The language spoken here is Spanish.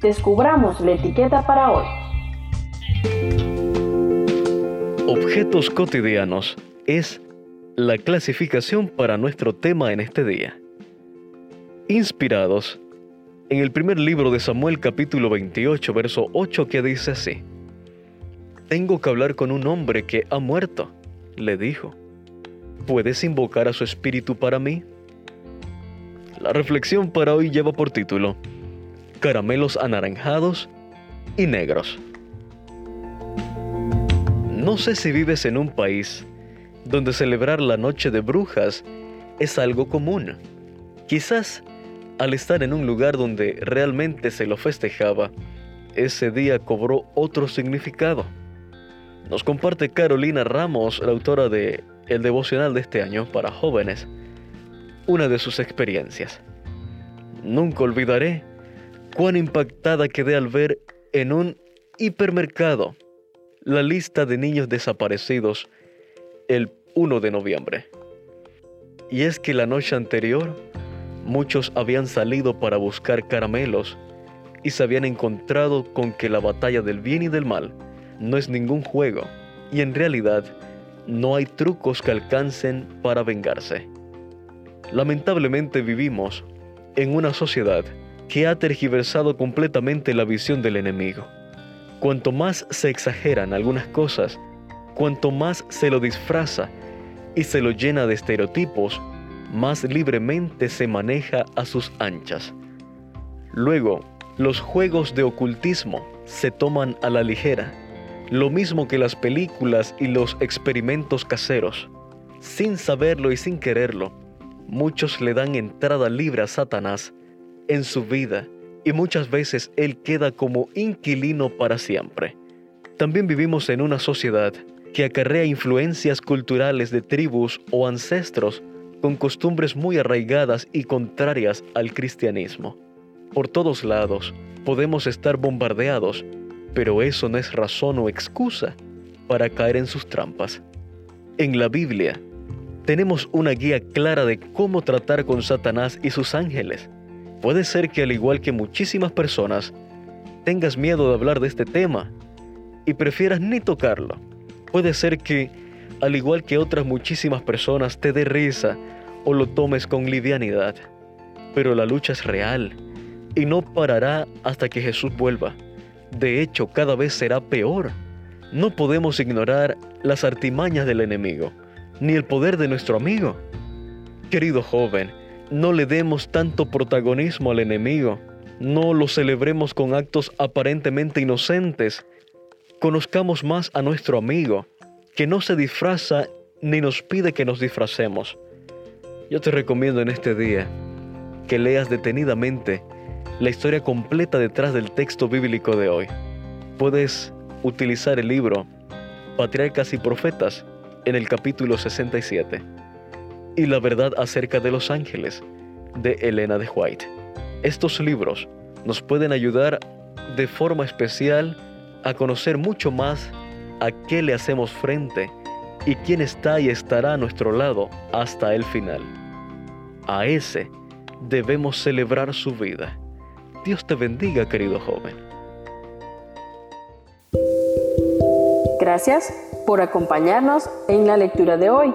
descubramos la etiqueta para hoy. Objetos cotidianos es la clasificación para nuestro tema en este día. Inspirados en el primer libro de Samuel capítulo 28 verso 8 que dice así, Tengo que hablar con un hombre que ha muerto, le dijo. ¿Puedes invocar a su espíritu para mí? La reflexión para hoy lleva por título, Caramelos anaranjados y negros. No sé si vives en un país donde celebrar la noche de brujas es algo común. Quizás al estar en un lugar donde realmente se lo festejaba, ese día cobró otro significado. Nos comparte Carolina Ramos, la autora de El devocional de este año para jóvenes, una de sus experiencias. Nunca olvidaré cuán impactada quedé al ver en un hipermercado la lista de niños desaparecidos el 1 de noviembre. Y es que la noche anterior muchos habían salido para buscar caramelos y se habían encontrado con que la batalla del bien y del mal no es ningún juego y en realidad no hay trucos que alcancen para vengarse. Lamentablemente vivimos en una sociedad que ha tergiversado completamente la visión del enemigo. Cuanto más se exageran algunas cosas, cuanto más se lo disfraza y se lo llena de estereotipos, más libremente se maneja a sus anchas. Luego, los juegos de ocultismo se toman a la ligera, lo mismo que las películas y los experimentos caseros. Sin saberlo y sin quererlo, muchos le dan entrada libre a Satanás en su vida y muchas veces Él queda como inquilino para siempre. También vivimos en una sociedad que acarrea influencias culturales de tribus o ancestros con costumbres muy arraigadas y contrarias al cristianismo. Por todos lados podemos estar bombardeados, pero eso no es razón o excusa para caer en sus trampas. En la Biblia tenemos una guía clara de cómo tratar con Satanás y sus ángeles. Puede ser que al igual que muchísimas personas, tengas miedo de hablar de este tema y prefieras ni tocarlo. Puede ser que, al igual que otras muchísimas personas, te dé risa o lo tomes con livianidad. Pero la lucha es real y no parará hasta que Jesús vuelva. De hecho, cada vez será peor. No podemos ignorar las artimañas del enemigo, ni el poder de nuestro amigo. Querido joven, no le demos tanto protagonismo al enemigo. No lo celebremos con actos aparentemente inocentes. Conozcamos más a nuestro amigo, que no se disfraza ni nos pide que nos disfracemos. Yo te recomiendo en este día que leas detenidamente la historia completa detrás del texto bíblico de hoy. Puedes utilizar el libro Patriarcas y Profetas en el capítulo 67 y La verdad acerca de los ángeles de Elena de White. Estos libros nos pueden ayudar de forma especial a conocer mucho más a qué le hacemos frente y quién está y estará a nuestro lado hasta el final. A ese debemos celebrar su vida. Dios te bendiga, querido joven. Gracias por acompañarnos en la lectura de hoy.